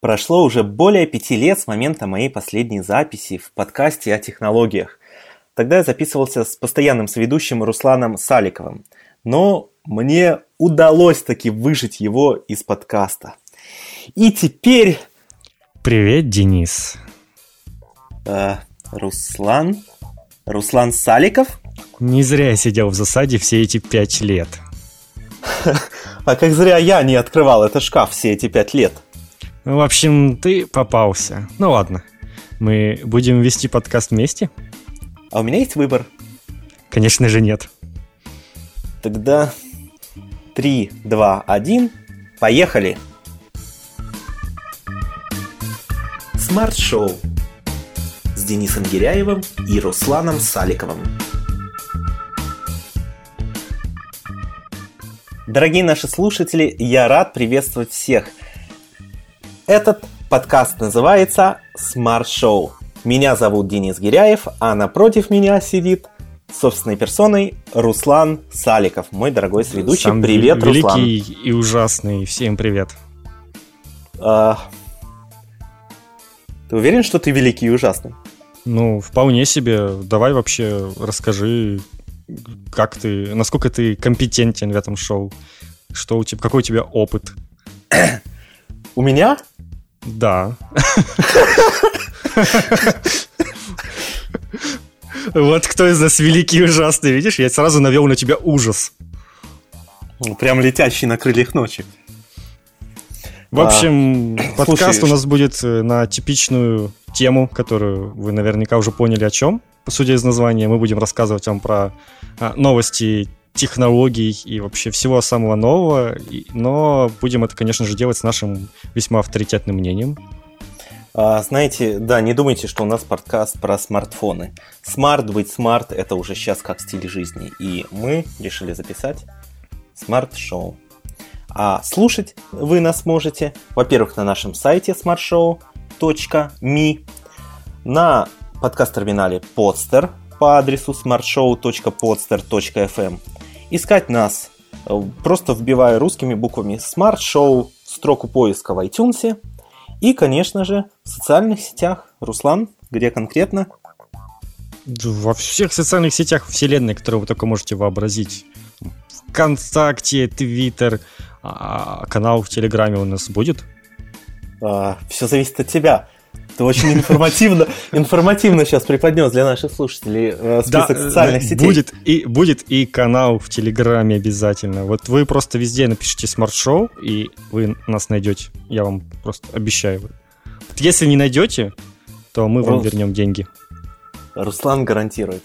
Прошло уже более пяти лет с момента моей последней записи в подкасте о технологиях. Тогда я записывался с постоянным соведущим Русланом Саликовым. Но мне удалось таки выжить его из подкаста. И теперь... Привет, Денис. Э, Руслан? Руслан Саликов? Не зря я сидел в засаде все эти пять лет. А как зря я не открывал этот шкаф все эти пять лет. Ну, в общем, ты попался. Ну ладно. Мы будем вести подкаст вместе? А у меня есть выбор. Конечно же нет. Тогда 3, 2, 1, поехали! Smart Show с Денисом Гиряевым и Русланом Саликовым. Дорогие наши слушатели, я рад приветствовать всех – этот подкаст называется Smart Show. Меня зовут Денис Гиряев, а напротив меня сидит собственной персоной Руслан Саликов, мой дорогой сведущий. Сам привет, великий Руслан. Великий и ужасный. Всем привет. А... Ты уверен, что ты великий и ужасный? Ну, вполне себе. Давай вообще расскажи, как ты, насколько ты компетентен в этом шоу. Что у тебя, какой у тебя опыт? У меня? Да. Вот кто из нас великий и ужасный, видишь? Я сразу навел на тебя ужас. Прям летящий на крыльях ночи. В общем, а, подкаст слушай, у нас будет э, на типичную тему, которую вы наверняка уже поняли о чем. Судя из названия, мы будем рассказывать вам про а, новости технологий и вообще всего самого нового, но будем это, конечно же, делать с нашим весьма авторитетным мнением. А, знаете, да, не думайте, что у нас подкаст про смартфоны. Smart, быть smart – это уже сейчас как стиль жизни. И мы решили записать Smart Show. А слушать вы нас можете, во-первых, на нашем сайте smartshow.me, на подкаст-терминале Podster по адресу smartshow.podster.fm искать нас, э, просто вбивая русскими буквами Smart Show в строку поиска в iTunes и, конечно же, в социальных сетях. Руслан, где конкретно? Во всех социальных сетях вселенной, которые вы только можете вообразить. Вконтакте, Твиттер, а, канал в Телеграме у нас будет? А, все зависит от тебя. Ты очень информативно, информативно сейчас преподнес для наших слушателей э, список да, социальных сетей. Будет и, будет и канал в Телеграме обязательно. Вот вы просто везде напишите смарт-шоу, и вы нас найдете. Я вам просто обещаю. Вот если не найдете, то мы вам Рус... вернем деньги. Руслан гарантирует.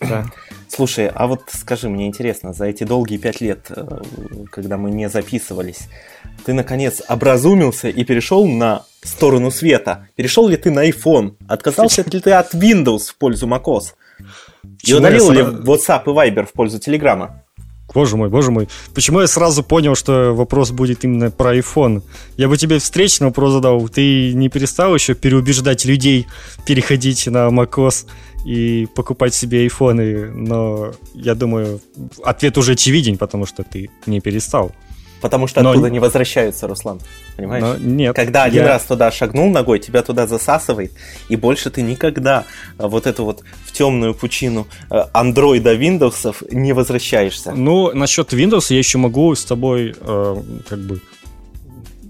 Да. Слушай, а вот скажи, мне интересно, за эти долгие пять лет, э, когда мы не записывались, ты наконец образумился и перешел на сторону света? Перешел ли ты на iPhone? Отказался ли ты от Windows в пользу macOS? И удалил ли WhatsApp и Viber в пользу Телеграма? Боже мой, боже мой. Почему я сразу понял, что вопрос будет именно про iPhone? Я бы тебе встречный вопрос задал. Ты не перестал еще переубеждать людей переходить на macOS и покупать себе айфоны? Но я думаю, ответ уже очевиден, потому что ты не перестал. Потому что оттуда не возвращаются, Руслан. Понимаешь? Но нет. Когда один я... раз туда шагнул ногой, тебя туда засасывает, и больше ты никогда а, вот эту вот в темную пучину а, андроида Windows не возвращаешься. Ну, насчет Windows я еще могу с тобой э, как бы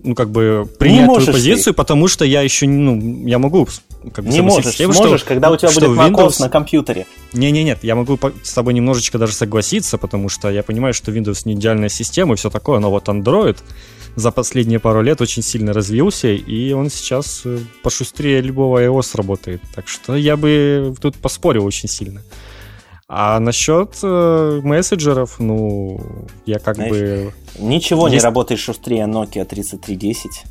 ну, как бы принять твою позицию, ты. потому что я еще, ну, я могу как бы Не можешь, тем, можешь, что, когда у тебя будет macOS Windows... на компьютере. Не-не-нет, я могу с тобой немножечко даже согласиться, потому что я понимаю, что Windows не идеальная система и все такое, но вот Android за последние пару лет очень сильно развился, и он сейчас э, пошустрее любого iOS работает. Так что я бы тут поспорил очень сильно. А насчет э, мессенджеров, ну, я как Знаешь, бы... Ничего Есть... не работает шустрее Nokia 3310.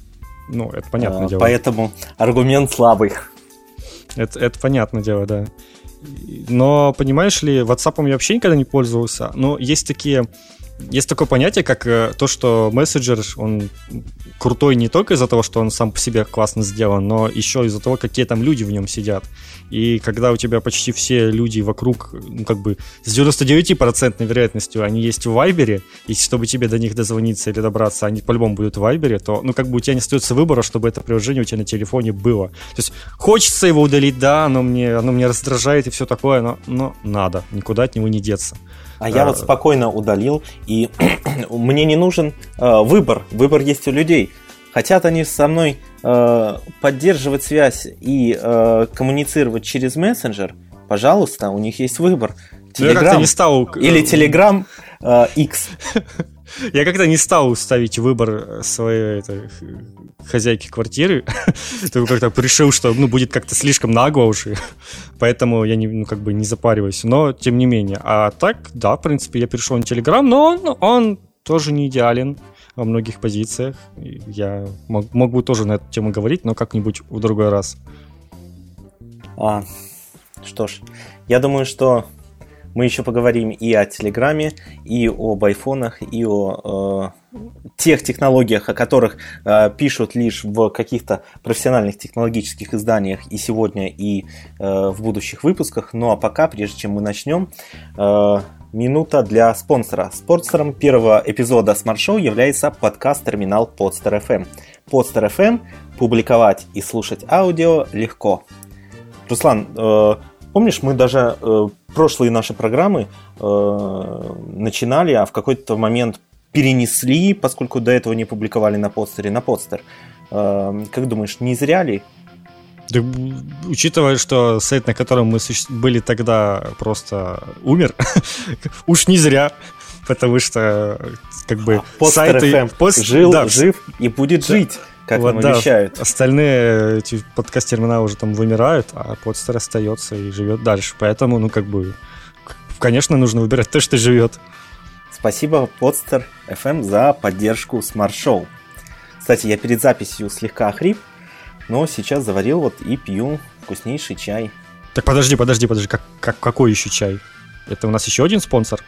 Ну, это понятное а, дело. Поэтому аргумент слабый. Это, это понятное дело, да. Но, понимаешь ли, WhatsApp я вообще никогда не пользовался. Но есть такие есть такое понятие, как э, то, что мессенджер, он крутой не только из-за того, что он сам по себе классно сделан, но еще из-за того, какие там люди в нем сидят. И когда у тебя почти все люди вокруг, ну, как бы с 99% вероятностью они есть в Вайбере, и чтобы тебе до них дозвониться или добраться, они по-любому будут в Вайбере, то, ну, как бы у тебя не остается выбора, чтобы это приложение у тебя на телефоне было. То есть хочется его удалить, да, оно мне, оно мне раздражает и все такое, но, но надо, никуда от него не деться. А я вот спокойно удалил, и мне не нужен э, выбор. Выбор есть у людей. Хотят они со мной э, поддерживать связь и э, коммуницировать через мессенджер, пожалуйста, у них есть выбор. Telegram не стал... или Telegram э, X. Я как-то не стал ставить выбор своей это, хозяйки квартиры. Ты как-то решил, что ну, будет как-то слишком нагло уже. Поэтому я не, ну, как бы не запариваюсь. Но тем не менее. А так, да, в принципе, я перешел на Telegram, но он, он тоже не идеален во многих позициях. Я мог, могу тоже на эту тему говорить, но как-нибудь в другой раз. А, что ж, я думаю, что мы еще поговорим и о Телеграме, и об айфонах, и о э, тех технологиях, о которых э, пишут лишь в каких-то профессиональных технологических изданиях и сегодня, и э, в будущих выпусках. Ну а пока, прежде чем мы начнем, э, минута для спонсора. Спонсором первого эпизода Smart Show является подкаст-терминал Podster FM. Podster FM публиковать и слушать аудио легко. Руслан, э, Помнишь, мы даже э, прошлые наши программы э, начинали, а в какой-то момент перенесли, поскольку до этого не публиковали на подстере, на подстер. Э, как думаешь, не зря ли? Да, учитывая, что сайт, на котором мы были тогда, просто умер, уж не зря, потому что как бы а, сайты... FM пост... жил, да, жив и будет жить как вот, нам да, обещают. Остальные эти подкаст-терминалы уже там вымирают, а подстер остается и живет дальше. Поэтому, ну, как бы, конечно, нужно выбирать то, что живет. Спасибо, Подстер FM, за поддержку Smart Show. Кстати, я перед записью слегка охрип, но сейчас заварил вот и пью вкуснейший чай. Так подожди, подожди, подожди, как, как, какой еще чай? Это у нас еще один спонсор?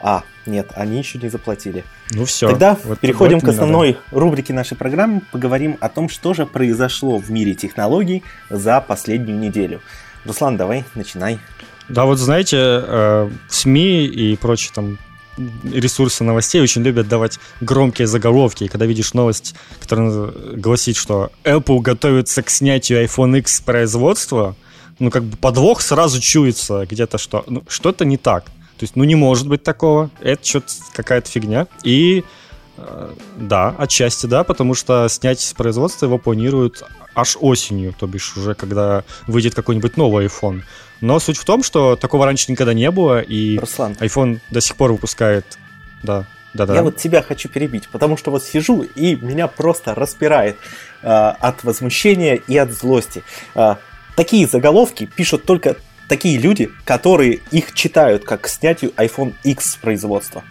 А, нет, они еще не заплатили. Ну все. Тогда вот, переходим вот к основной надо. рубрике нашей программы. Поговорим о том, что же произошло в мире технологий за последнюю неделю. Руслан, давай, начинай. Да, вот знаете, э, СМИ и прочие там ресурсы новостей очень любят давать громкие заголовки. И когда видишь новость, которая гласит, что Apple готовится к снятию iPhone X с производства, ну, как бы подвох сразу чуется где-то, что ну, что-то не так. То есть, ну, не может быть такого. Это что-то какая-то фигня. И э, да, отчасти да, потому что снять с производства его планируют аж осенью, то бишь уже когда выйдет какой-нибудь новый iPhone. Но суть в том, что такого раньше никогда не было, и Руслан. iPhone до сих пор выпускает... Да, да, да. Я вот тебя хочу перебить, потому что вот сижу, и меня просто распирает э, от возмущения и от злости. Э, такие заголовки пишут только такие люди, которые их читают как к снятию iPhone X с производства.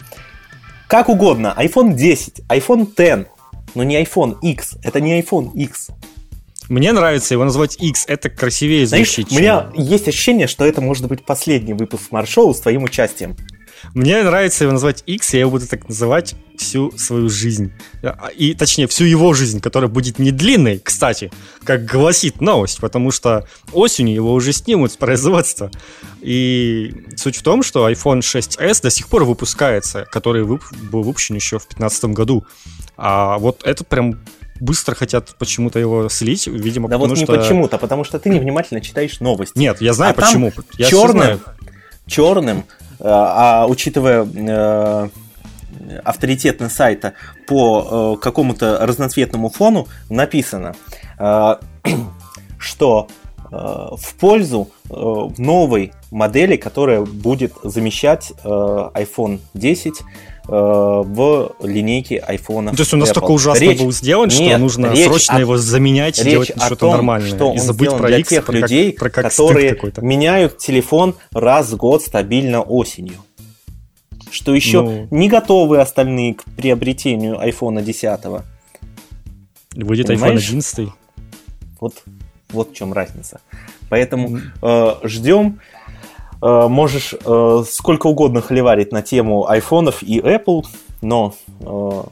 Как угодно, iPhone 10, iPhone X, но не iPhone X, это не iPhone X. Мне нравится его назвать X, это красивее звучит. Знаешь, у меня есть ощущение, что это может быть последний выпуск смарт-шоу с твоим участием. Мне нравится его назвать X, я буду так называть всю свою жизнь. И, точнее, всю его жизнь, которая будет не длинной, кстати, как гласит новость, потому что осенью его уже снимут с производства. И суть в том, что iPhone 6s до сих пор выпускается, который был выпущен еще в 2015 году. А вот этот прям быстро хотят почему-то его слить, видимо, да потому вот не что... почему-то, а потому что ты невнимательно читаешь новости. Нет, я знаю а почему. я черным, черным а, а учитывая э, авторитетность сайта по э, какому-то разноцветному фону, написано, э, что в пользу новой модели, которая будет замещать iPhone 10 в линейке iPhone. То есть он настолько ужасно речь, был сделан, что нет, нужно срочно о, его заменять и делать что-то нормальное. Что и забыть про для X, тех про людей, как, про как которые меняют телефон раз в год стабильно осенью что еще ну... не готовы остальные к приобретению iPhone 10. Выйдет Понимаешь? iPhone 11. Вот, вот в чем разница. Поэтому э, ждем. Э, можешь э, сколько угодно холиварить на тему айфонов и Apple, но э,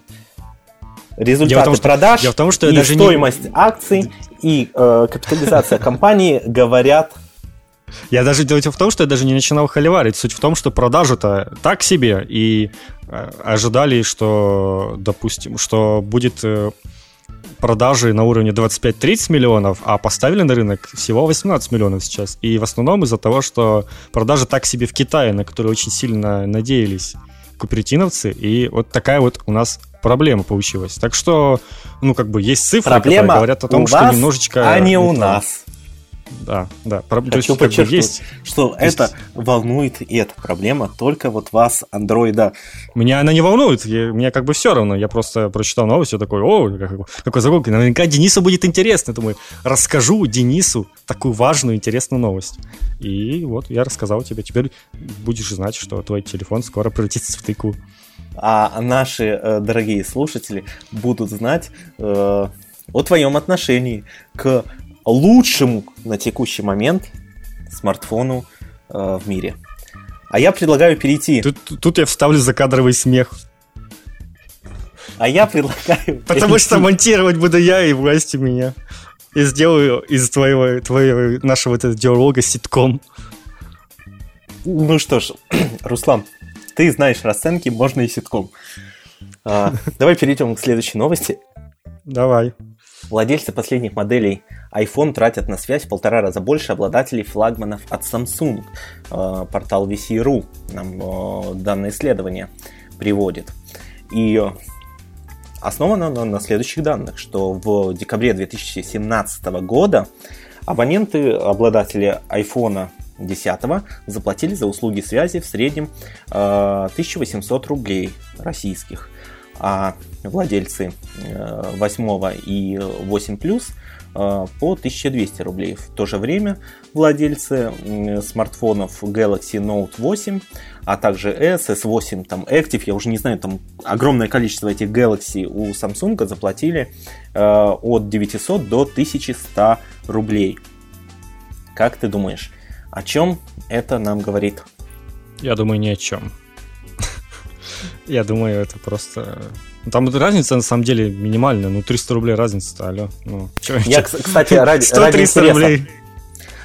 результаты том, что, продаж дело том, что и даже стоимость не... акций и э, капитализация компании говорят я даже дело в том, что я даже не начинал холиварить. Суть в том, что продажи-то так себе, и ожидали, что, допустим, что будет продажи на уровне 25-30 миллионов, а поставили на рынок всего 18 миллионов сейчас. И в основном из-за того, что продажи так себе в Китае, на которые очень сильно надеялись купертиновцы, и вот такая вот у нас проблема получилась. Так что, ну, как бы есть цифры, Проблема которые говорят о том, что немножечко... а не у нас. Да, да. Про... Хочу то есть, подчеркнуть, есть... что то есть- это волнует, и эта проблема только вот вас, андроида. Меня она не волнует, я- мне как бы все равно. Я просто прочитал новость, и такой, о, как- какой загрузка. Наверняка Денису будет интересно. Думаю, расскажу Денису такую важную, интересную новость. И вот я рассказал тебе. Теперь будешь знать, что твой телефон скоро превратится в тыкву. А наши э, дорогие слушатели будут знать э, о твоем отношении к лучшему на текущий момент смартфону э, в мире. А я предлагаю перейти. Тут, тут я вставлю закадровый смех. А я предлагаю. Потому перейти- что монтировать буду я и власти меня. И сделаю из твоего, твоего нашего этого диалога ситком. Ну что ж, Руслан, ты знаешь расценки, можно и ситком. А, давай перейдем к следующей новости. Давай. Владельцы последних моделей iPhone тратят на связь в полтора раза больше обладателей флагманов от Samsung. Э, Портал VC.ru нам э, данное исследование приводит. И э, основано оно на следующих данных, что в декабре 2017 года абоненты, обладатели iPhone 10 заплатили за услуги связи в среднем э, 1800 рублей российских, а владельцы э, 8 и 8 плюс э, по 1200 рублей. В то же время владельцы смартфонов Galaxy Note 8, а также S, S8, там Active, я уже не знаю, там огромное количество этих Galaxy у Samsung заплатили э, от 900 до 1100 рублей. Как ты думаешь, о чем это нам говорит? Я думаю, ни о чем. Я думаю, это просто... Ну, Там разница на самом деле минимальная, ну 300 рублей разница, алло. Ну, чё- Я, чё? кстати, ради, ради 100-300 интереса, рублей.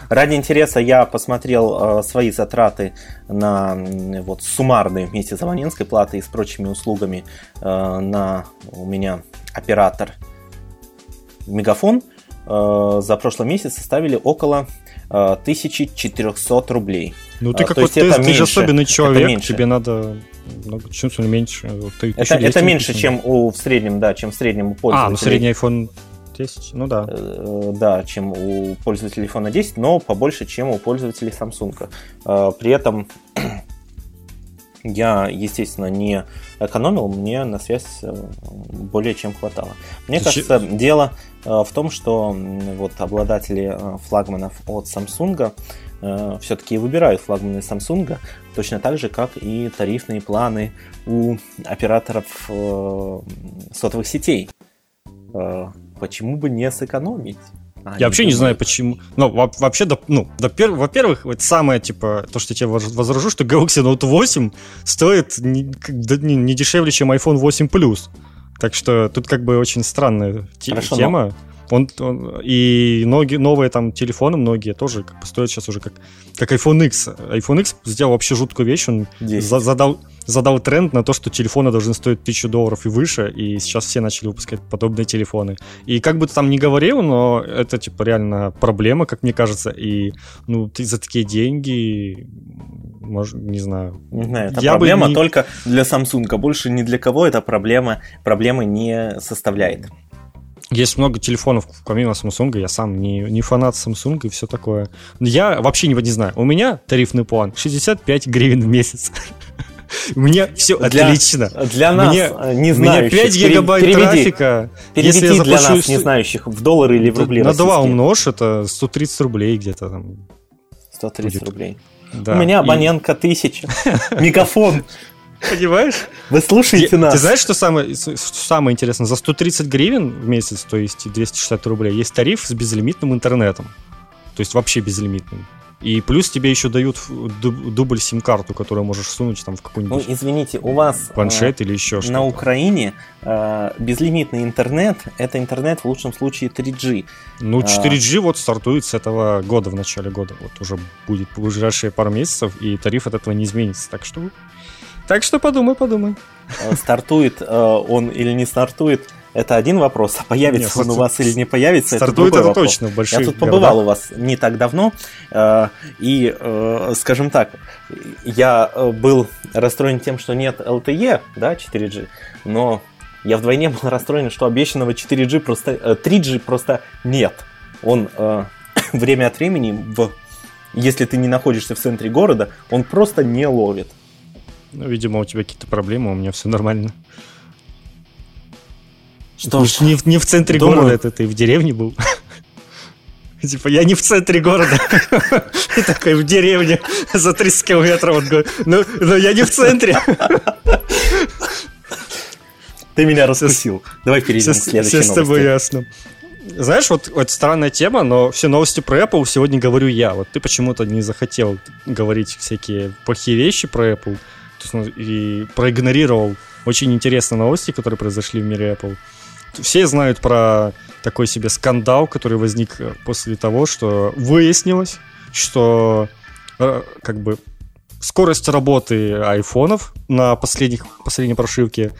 ради интереса я посмотрел э, свои затраты на вот суммарные вместе с абонентской платой и с прочими услугами э, на у меня оператор Мегафон э, за прошлый месяц составили около 1400 рублей. Ну ты А, то какой есть ты, ты же особенный человек, тебе надо много, чуть меньше. Ты Это, 1200 это меньше, чем у в среднем, да, чем в среднем у А, пользователей. ну средний iPhone 10, ну да. Э, да, чем у пользователей iPhone 10, но побольше, чем у пользователей Samsung. Э, При этом я, естественно, не экономил, мне на связь э, более чем хватало. Мне Ты кажется, дело э, в том, что вот обладатели э, флагманов от Samsung все-таки выбирают флагманы Samsung точно так же, как и тарифные планы у операторов сотовых сетей. Почему бы не сэкономить? А, Я вообще не знаю, почему. Ну, во- вообще, ну, пер- во-первых, вот самое, типа, то, что я тебе воз- возражу, что Galaxy Note 8 стоит не, не- не дешевле, чем iPhone 8 Plus. Так что тут как бы очень странная Хорошо, но- тема. Он, он- и ноги, новые там телефоны многие тоже как бы стоят сейчас уже как, как iPhone X. iPhone X сделал вообще жуткую вещь, он 10. за- задал, задал тренд на то, что телефоны должны стоить 1000 долларов и выше, и сейчас все начали выпускать подобные телефоны. И как бы ты там ни говорил, но это, типа, реально проблема, как мне кажется, и, ну, ты за такие деньги, может, не знаю. Не знаю, это Я проблема не- только для Samsung, больше ни для кого эта проблема проблемы не составляет. Есть много телефонов, помимо Samsung, я сам не, не фанат Samsung и все такое. Но Я вообще не, не знаю, у меня тарифный план 65 гривен в месяц. Мне все Для- отлично. Для нас, Мне- э, не У меня знающих, 5 пере- гигабайт переведи, трафика. переведи Если я для заплачу нас, не знающих, в доллары или в рубли На 2 российские. умножь, это 130 рублей где-то там. 130 будет. рублей. Да. У меня И- абонентка 1000. Мегафон. Понимаешь? Вы слушаете нас? ты знаешь, что самое, что самое интересное? За 130 гривен в месяц, то есть 260 рублей, есть тариф с безлимитным интернетом. То есть вообще безлимитным. И плюс тебе еще дают дубль сим-карту, которую можешь сунуть там в какой-нибудь Ну, извините, у вас планшет э, или еще что-то. На Украине э, безлимитный интернет – это интернет в лучшем случае 3G. Ну, 4G а... вот стартует с этого года, в начале года. Вот уже будет в ближайшие пару месяцев, и тариф от этого не изменится. Так что, так что подумай, подумай. Э, стартует э, он или не стартует – это один вопрос, а появится Нет, он у вас или не появится, стартует это, это точно в больших Я тут побывал у вас не так давно, э, и, э, скажем так, я был расстроен тем, что нет LTE, да, 4G, но я вдвойне был расстроен, что обещанного 4G просто, 3G просто нет. Он время от времени, в, если ты не находишься в центре города, он просто не ловит. Ну, видимо, у тебя какие-то проблемы, у меня все нормально. Что ж, не, не в центре думаю... города, это ты в деревне был. Типа, я не в центре города. И такой в деревне за 30 километров. Он говорит, ну, но я не в центре. Ты меня раскусил. Давай перейдем к следующей новости. Все с тобой ясно. Знаешь, вот, вот странная тема, но все новости про Apple сегодня говорю я. Вот ты почему-то не захотел говорить всякие плохие вещи про Apple ну, и проигнорировал очень интересные новости, которые произошли в мире Apple. Все знают про такой себе скандал, который возник э, после того, что выяснилось, что э, как бы скорость работы айфонов на последних, последней прошивке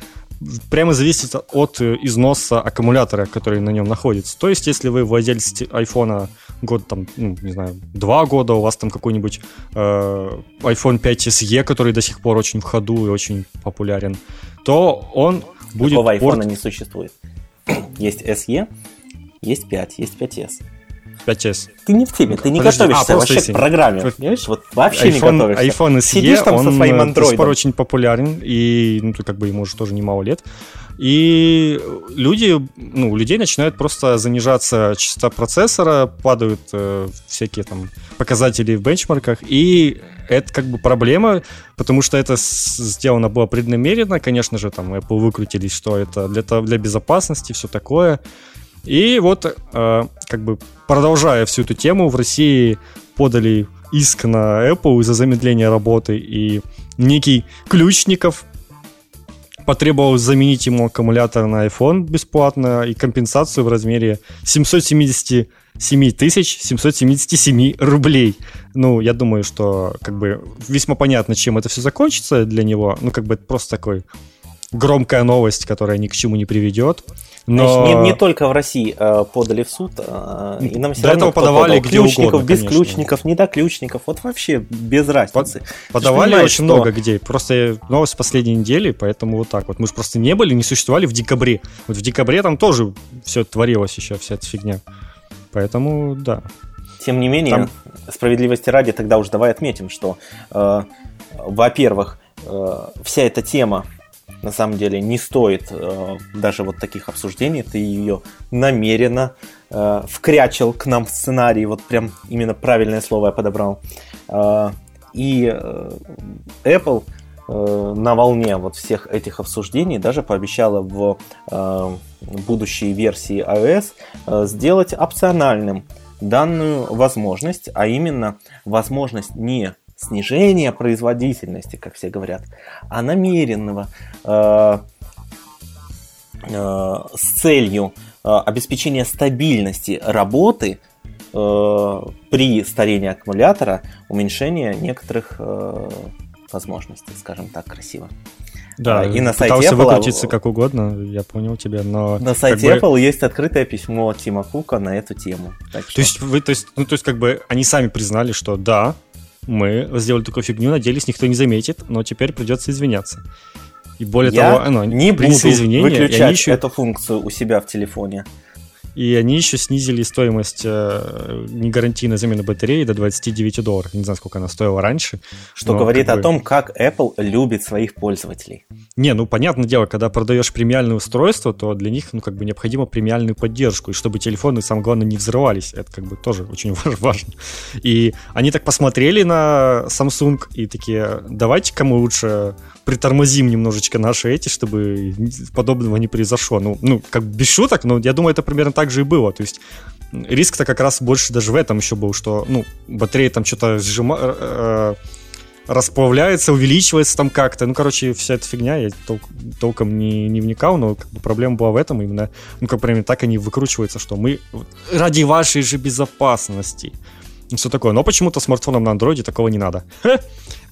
прямо зависит от э, износа аккумулятора, который на нем находится. То есть, если вы владелец айфона год там, ну, не знаю, два года, у вас там какой-нибудь э, iPhone 5 SE, который до сих пор очень в ходу и очень популярен, то он будет... Такого порт... айфона не существует. Есть SE, есть 5, есть 5S. 5S. Ты не в теме, ты не Подожди, готовишься а, вообще если... к программе. Понимаешь, вот вообще iPhone, не готовишься. iPhone SE, Сидишь там он со своим Android. до сих пор очень популярен, и ну, как бы ему уже тоже немало лет. И люди, ну, у людей начинают просто занижаться частота процессора, падают э, всякие там показатели в бенчмарках, и это как бы проблема, потому что это сделано было преднамеренно, конечно же, там Apple выкрутились, что это для, для безопасности, все такое. И вот, э, как бы продолжая всю эту тему, в России подали иск на Apple из-за замедления работы, и некий Ключников потребовал заменить ему аккумулятор на iPhone бесплатно и компенсацию в размере 777 777 рублей. Ну, я думаю, что как бы весьма понятно, чем это все закончится для него. Ну, как бы это просто такой громкая новость, которая ни к чему не приведет. Но... Значит, не, не только в России э, подали в суд, э, и нам все До этого подавали где ключников, угодно, без конечно. ключников, не до ключников, вот вообще без разницы. Под, подавали очень что... много где, просто новость последней недели, поэтому вот так вот. Мы же просто не были, не существовали в декабре. Вот в декабре там тоже все творилось еще, вся эта фигня. Поэтому, да. Тем не менее, там... справедливости ради, тогда уже давай отметим, что, э, во-первых, э, вся эта тема на самом деле не стоит э, даже вот таких обсуждений. Ты ее намеренно э, вкрячил к нам в сценарий. Вот прям именно правильное слово я подобрал. Э, и э, Apple э, на волне вот всех этих обсуждений даже пообещала в э, будущей версии iOS э, сделать опциональным данную возможность, а именно возможность не снижения производительности, как все говорят, а намеренного э, э, с целью э, обеспечения стабильности работы э, при старении аккумулятора, уменьшения некоторых э, возможностей, скажем так, красиво. Да, и на сайте Apple выкрутиться как угодно, я понял тебя, но... На сайте Apple бы... есть открытое письмо Тима Кука на эту тему. Так что... То есть вы, то есть, ну, то есть как бы они сами признали, что да, мы сделали такую фигню, надеялись, никто не заметит, но теперь придется извиняться. И более Я того, ну, не буду извинения, выключать еще... эту функцию у себя в телефоне. И они еще снизили стоимость э, негарантийной замены батареи до 29 долларов. Не знаю, сколько она стоила раньше. Что говорит как бы... о том, как Apple любит своих пользователей. Не, ну понятное дело, когда продаешь премиальное устройство, то для них ну как бы необходимо премиальную поддержку, и чтобы телефоны, самое главное, не взрывались. Это как бы тоже очень важно. И они так посмотрели на Samsung и такие, давайте-ка мы лучше притормозим немножечко наши эти, чтобы подобного не произошло. Ну, ну как бы без шуток, но я думаю, это примерно так же и было. То есть риск-то как раз больше даже в этом еще был, что, ну, батарея там что-то сжима... Э, э, расплавляется, увеличивается там как-то. Ну, короче, вся эта фигня, я тол- толком не, не вникал, но как бы, проблема была в этом именно. Ну, как примерно так они выкручиваются, что мы ради вашей же безопасности. И все такое. Но почему-то смартфоном на андроиде такого не надо.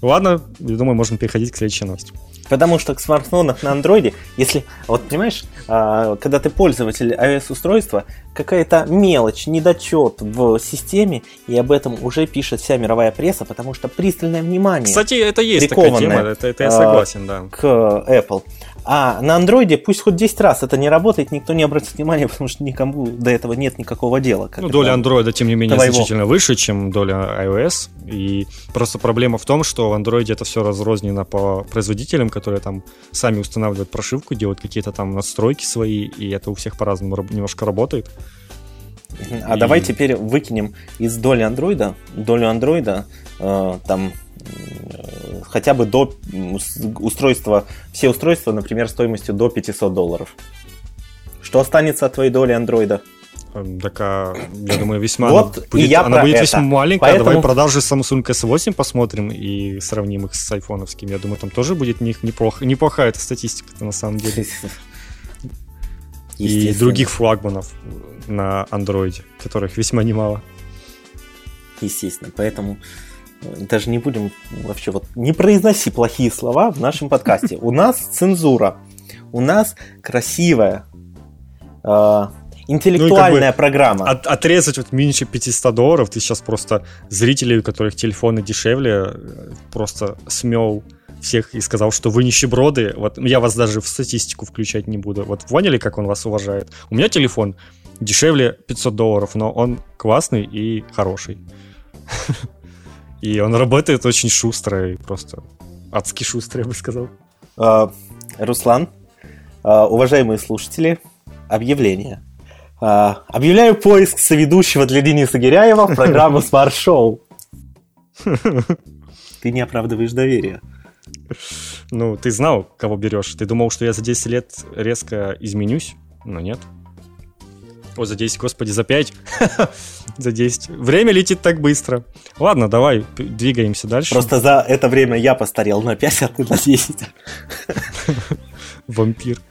Ладно, я думаю, можем переходить к следующей новости. Потому что к смартфонам на андроиде, если, вот понимаешь, а, когда ты пользователь iOS-устройства, какая-то мелочь, недочет в системе, и об этом уже пишет вся мировая пресса, потому что пристальное внимание. Кстати, это есть такая тема, это, это я согласен, да. К Apple. А на андроиде пусть хоть 10 раз это не работает, никто не обратит внимания, потому что никому до этого нет никакого дела. ну, доля андроида, тем не менее, твоего. значительно выше, чем доля iOS. И просто проблема в том, что в андроиде это все разрознено по производителям, которые там сами устанавливают прошивку, делают какие-то там настройки свои, и это у всех по-разному немножко работает. А и... давай теперь выкинем из доли андроида, долю андроида, э, там хотя бы до устройства, все устройства, например, стоимостью до 500 долларов. Что останется от твоей доли андроида? Эм, так, а, я думаю, весьма вот она будет, я она будет это. весьма маленькая. Поэтому... Давай продажи Samsung S8 посмотрим и сравним их с айфоновским. Я думаю, там тоже будет них неплохо, неплохая эта статистика на самом деле. И других флагманов на андроиде, которых весьма немало. Естественно, поэтому э, даже не будем вообще вот не произноси плохие слова в нашем подкасте. У нас цензура, у нас красивая э, интеллектуальная ну, как бы программа. От, отрезать вот меньше 500 долларов, ты сейчас просто зрителей, у которых телефоны дешевле, просто смел всех и сказал, что вы нищеброды. Вот я вас даже в статистику включать не буду. Вот поняли, как он вас уважает? У меня телефон дешевле 500 долларов, но он классный и хороший. И он работает очень шустро и просто адски шустро, я бы сказал. А, Руслан, а, уважаемые слушатели, объявление. А, объявляю поиск соведущего для Дениса Гиряева в программу Smart Show. Ты не оправдываешь доверие. Ну, ты знал, кого берешь. Ты думал, что я за 10 лет резко изменюсь, но нет. О, за 10, господи, за 5. за 10. Время летит так быстро. Ладно, давай, двигаемся дальше. Просто за это время я постарел на 5, а ты на 10. Вампир.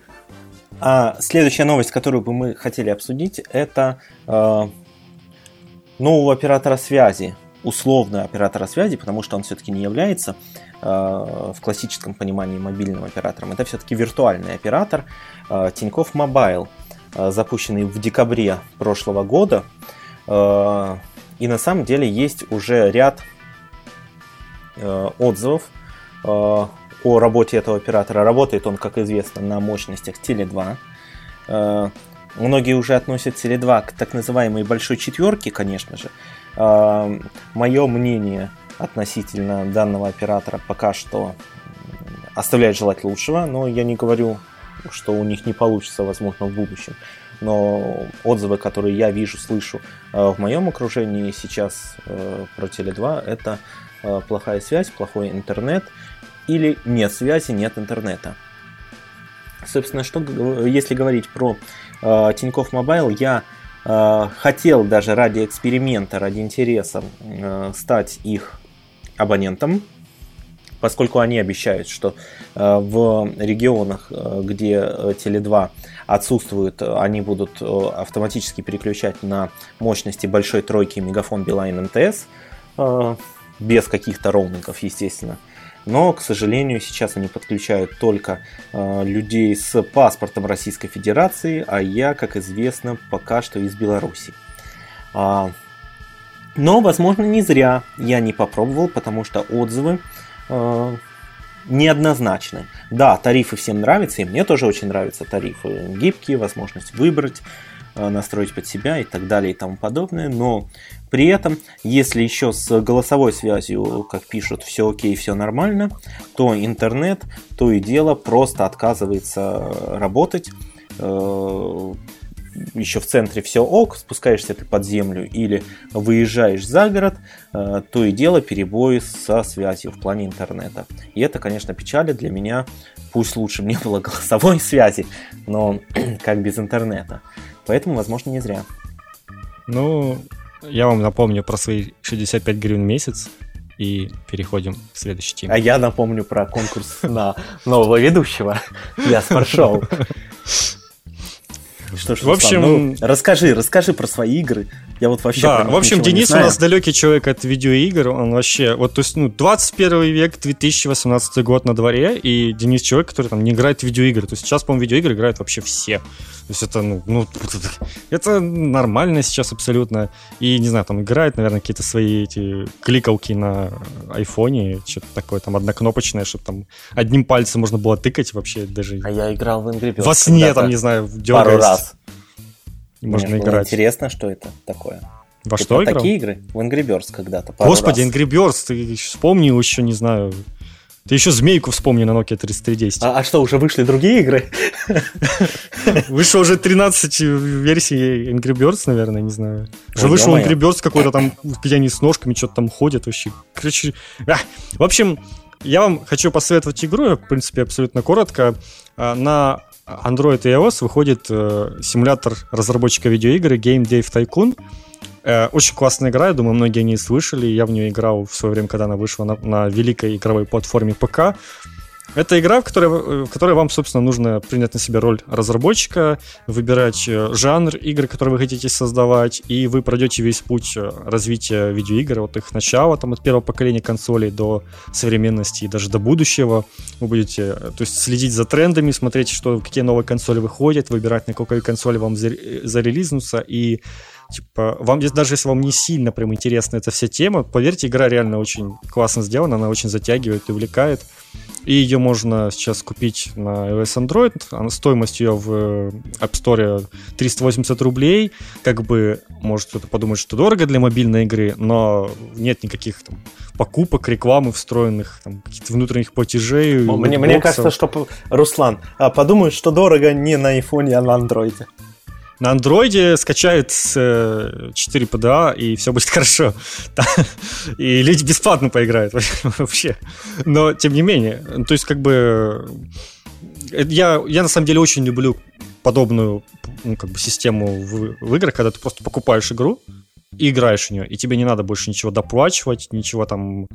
А следующая новость, которую бы мы хотели обсудить, это э, нового оператора связи, условного оператора связи, потому что он все-таки не является э, в классическом понимании мобильным оператором. Это все-таки виртуальный оператор э, Тинькофф Mobile, э, запущенный в декабре прошлого года. Э, и на самом деле есть уже ряд э, отзывов э, о работе этого оператора. Работает он, как известно, на мощностях Теле2. Э, многие уже относят Теле2 к так называемой большой четверке, конечно же. Э, Мое мнение относительно данного оператора пока что оставляет желать лучшего, но я не говорю, что у них не получится, возможно, в будущем. Но отзывы, которые я вижу, слышу э, в моем окружении сейчас про Теле2, это плохая связь, плохой интернет – или нет связи, нет интернета. Собственно, что если говорить про э, Тинькофф Мобайл, я э, хотел даже ради эксперимента, ради интереса э, стать их абонентом, поскольку они обещают, что э, в регионах, э, где э, Теле2 отсутствуют, они будут автоматически переключать на мощности большой тройки Мегафон Билайн МТС, без каких-то роумингов, естественно. Но, к сожалению, сейчас они подключают только э, людей с паспортом Российской Федерации, а я, как известно, пока что из Беларуси. А, но, возможно, не зря я не попробовал, потому что отзывы неоднозначны. Да, тарифы всем нравятся, и мне тоже очень нравятся тарифы. Гибкие, возможность выбрать, э, настроить под себя и так далее и тому подобное. Но при этом, если еще с голосовой связью, как пишут, все окей, все нормально, то интернет то и дело просто отказывается работать. Еще в центре все ок, спускаешься ты под землю или выезжаешь за город, э, то и дело перебои со связью в плане интернета. И это, конечно, печалит для меня. Пусть лучше мне было голосовой связи, но как без интернета. Поэтому, возможно, не зря. Ну, я вам напомню про свои 65 гривен в месяц и переходим к следующей теме. А я напомню про конкурс на нового ведущего. Я споршоу. Что ж, в общем, ну, расскажи, расскажи про свои игры. Я вот вообще. Да, в общем, Денис у нас далекий человек от видеоигр. Он вообще, вот, то есть, ну, 21 век, 2018 год на дворе, и Денис человек, который там не играет в видеоигры. То есть сейчас, по-моему, видеоигры играют вообще все. То есть это, ну, ну, это нормально сейчас абсолютно. И, не знаю, там играет, наверное, какие-то свои эти кликалки на айфоне, что-то такое там однокнопочное, чтобы там одним пальцем можно было тыкать вообще даже. А я играл в Angry Birds. Во сне там, не знаю, Пару раз. Можно Мне играть. интересно, что это такое. Во Ты что играл? такие игры? В Angry Birds когда-то. Господи, раз. Angry Birds, ты вспомнил еще, не знаю, ты еще змейку вспомни на Nokia 3310. А, а что, уже вышли другие игры? Вышло уже 13 версий Angry Birds, наверное, не знаю. Уже вышел Angry Birds какой-то там, где они с ножками что-то там ходят вообще. Короче, а, в общем, я вам хочу посоветовать игру, в принципе, абсолютно коротко. А, на Android и iOS выходит э, симулятор разработчика видеоигры Game Dave Tycoon. Э, очень классная игра, я думаю, многие о ней слышали. Я в нее играл в свое время, когда она вышла на, на великой игровой платформе ПК. Это игра, в которой, э, в которой вам, собственно, нужно принять на себя роль разработчика, выбирать э, жанр игр, который вы хотите создавать, и вы пройдете весь путь развития видеоигр, от их начала, там, от первого поколения консолей до современности и даже до будущего. Вы будете то есть, следить за трендами, смотреть, что, какие новые консоли выходят, выбирать, на какой консоли вам зарелизнуться, и Типа, вам здесь, даже если вам не сильно прям интересна эта вся тема, поверьте, игра реально очень классно сделана, она очень затягивает и увлекает. И ее можно сейчас купить на iOS Android. Стоимость ее в э, App Store 380 рублей. Как бы, может кто-то подумать, что дорого для мобильной игры, но нет никаких там покупок, рекламы встроенных, там, каких-то внутренних платежей. Мне, мне кажется, что, Руслан, а, подумают, что дорого не на iPhone, а на андроиде. На андроиде скачают с 4 PDA, и все будет хорошо. И люди бесплатно поиграют вообще. Но, тем не менее, то есть, как бы... Я, я на самом деле очень люблю подобную ну, как бы систему в, в играх, когда ты просто покупаешь игру, и играешь в нее, и тебе не надо больше ничего доплачивать, ничего там э,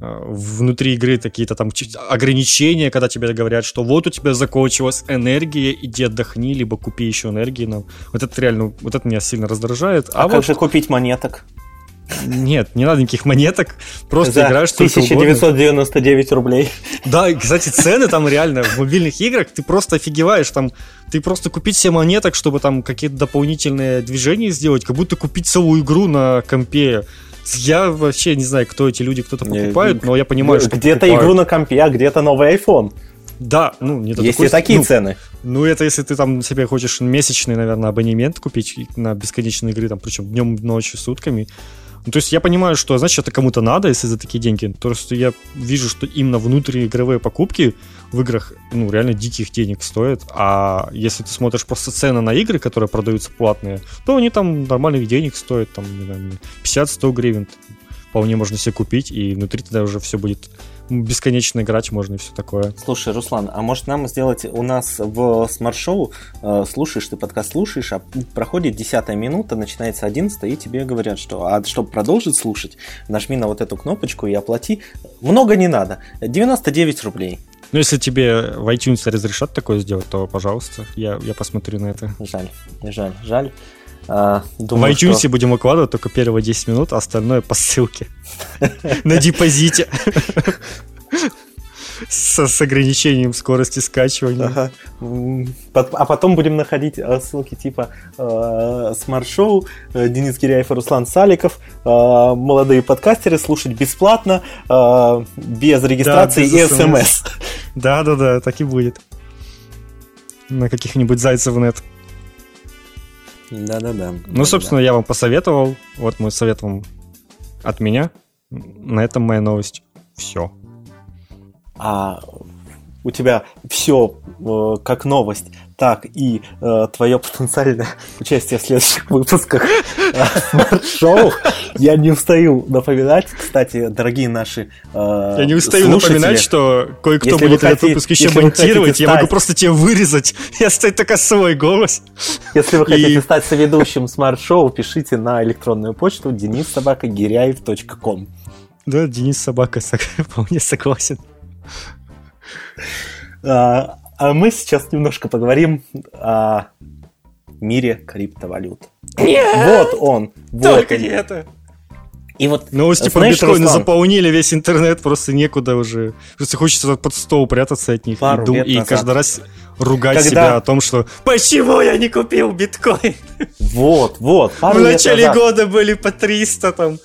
внутри игры какие-то там ограничения, когда тебе говорят, что вот у тебя закончилась энергия, иди отдохни, либо купи еще энергии. Нам. Вот это реально, вот это меня сильно раздражает. А, а вот... как же купить монеток? Нет, не надо никаких монеток, просто За играешь 1999 рублей. Да, кстати, цены там реально в мобильных играх, ты просто офигеваешь, там, ты просто купить себе монеток, чтобы там какие-то дополнительные движения сделать, как будто купить целую игру на компе. Я вообще не знаю, кто эти люди, кто-то покупает, но я понимаю, что Где-то игру на компе, а где-то новый iPhone. Да, ну не Есть такой, и такие ну, цены. Ну, это если ты там себе хочешь месячный, наверное, абонемент купить на бесконечные игры, там, причем днем, ночью, сутками. Ну, то есть я понимаю, что, значит, это кому-то надо, если за такие деньги. То есть я вижу, что именно внутриигровые покупки в играх, ну, реально диких денег стоят. А если ты смотришь просто цены на игры, которые продаются платные, то они там нормальных денег стоят, там, не знаю, 50-100 гривен. Вполне можно себе купить, и внутри тогда уже все будет бесконечно играть можно и все такое. Слушай, Руслан, а может нам сделать у нас в смарт-шоу, э, слушаешь ты подкаст, слушаешь, а проходит десятая минута, начинается одиннадцатая, и тебе говорят, что а чтобы продолжить слушать, нажми на вот эту кнопочку и оплати. Много не надо, 99 рублей. Ну, если тебе в iTunes разрешат такое сделать, то, пожалуйста, я, я посмотрю на это. Жаль, жаль, жаль. А, думаю, в iTunes что... будем выкладывать только первые 10 минут, а остальное по ссылке на депозите. С, с ограничением скорости скачивания. Ага. А потом будем находить э, ссылки типа э, смарт-шоу, э, Денис Киряев и Руслан Саликов, э, молодые подкастеры, слушать бесплатно, э, без регистрации да, без и смс. Да-да-да, так и будет. На каких-нибудь зайцев.нет. Да-да-да. Ну, собственно, я вам посоветовал. Вот мой совет вам от меня. На этом моя новость. Все. А у тебя все э, как новость, так и э, твое потенциальное участие в следующих выпусках э, смарт-шоу. Я не устаю напоминать, кстати, дорогие наши э, Я не устаю напоминать, что кое-кто будет этот выпуск еще монтировать, я могу просто тебе вырезать и оставить только свой голос. Если вы хотите стать соведущим смарт-шоу, пишите на электронную почту denis собака kiryaev.com Да, Денис Собака вполне согласен. А, мы сейчас немножко поговорим о мире криптовалют. Нет! Вот он. Вот Только он. не это. И вот, Новости про биткоины Руслан, заполнили весь интернет, просто некуда уже. Просто хочется под стол прятаться от них пару и, и каждый раз ругать Когда... себя о том, что «Почему я не купил биткоин?» Вот, вот. В начале назад. года были по 300, там,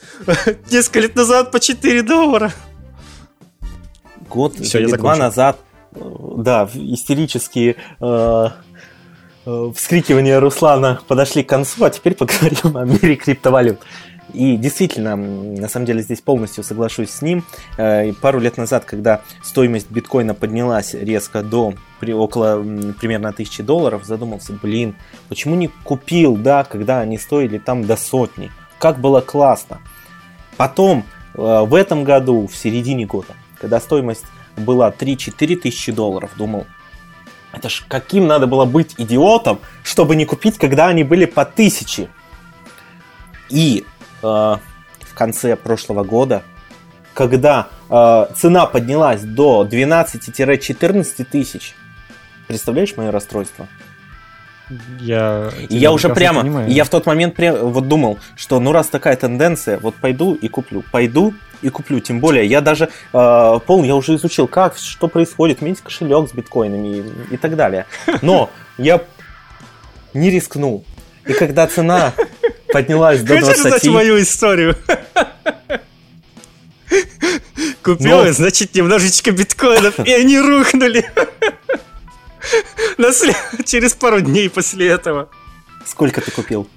несколько лет назад по 4 доллара. Год Все, или два назад да, истерические э, э, вскрикивания Руслана подошли к концу, а теперь поговорим о мире криптовалют. И действительно, на самом деле здесь полностью соглашусь с ним. Э, пару лет назад, когда стоимость биткоина поднялась резко до при, около примерно 1000 долларов, задумался, блин, почему не купил, да, когда они стоили там до сотни? Как было классно. Потом, в этом году, в середине года, когда стоимость была 3-4 тысячи долларов. Думал, это ж каким надо было быть идиотом, чтобы не купить, когда они были по тысяче. И э, в конце прошлого года, когда э, цена поднялась до 12-14 тысяч, представляешь мое расстройство? Я, и я уже прямо, понимаю. я в тот момент вот думал, что ну раз такая тенденция, вот пойду и куплю, пойду и куплю. Тем более, я даже э, пол, я уже изучил, как, что происходит, у меня есть кошелек с биткоинами и, и так далее. Но я не рискнул. И когда цена поднялась до 20... Хочешь мою историю? Купил, Но... значит, немножечко биткоинов, и они рухнули. Через пару дней после этого. Сколько ты купил?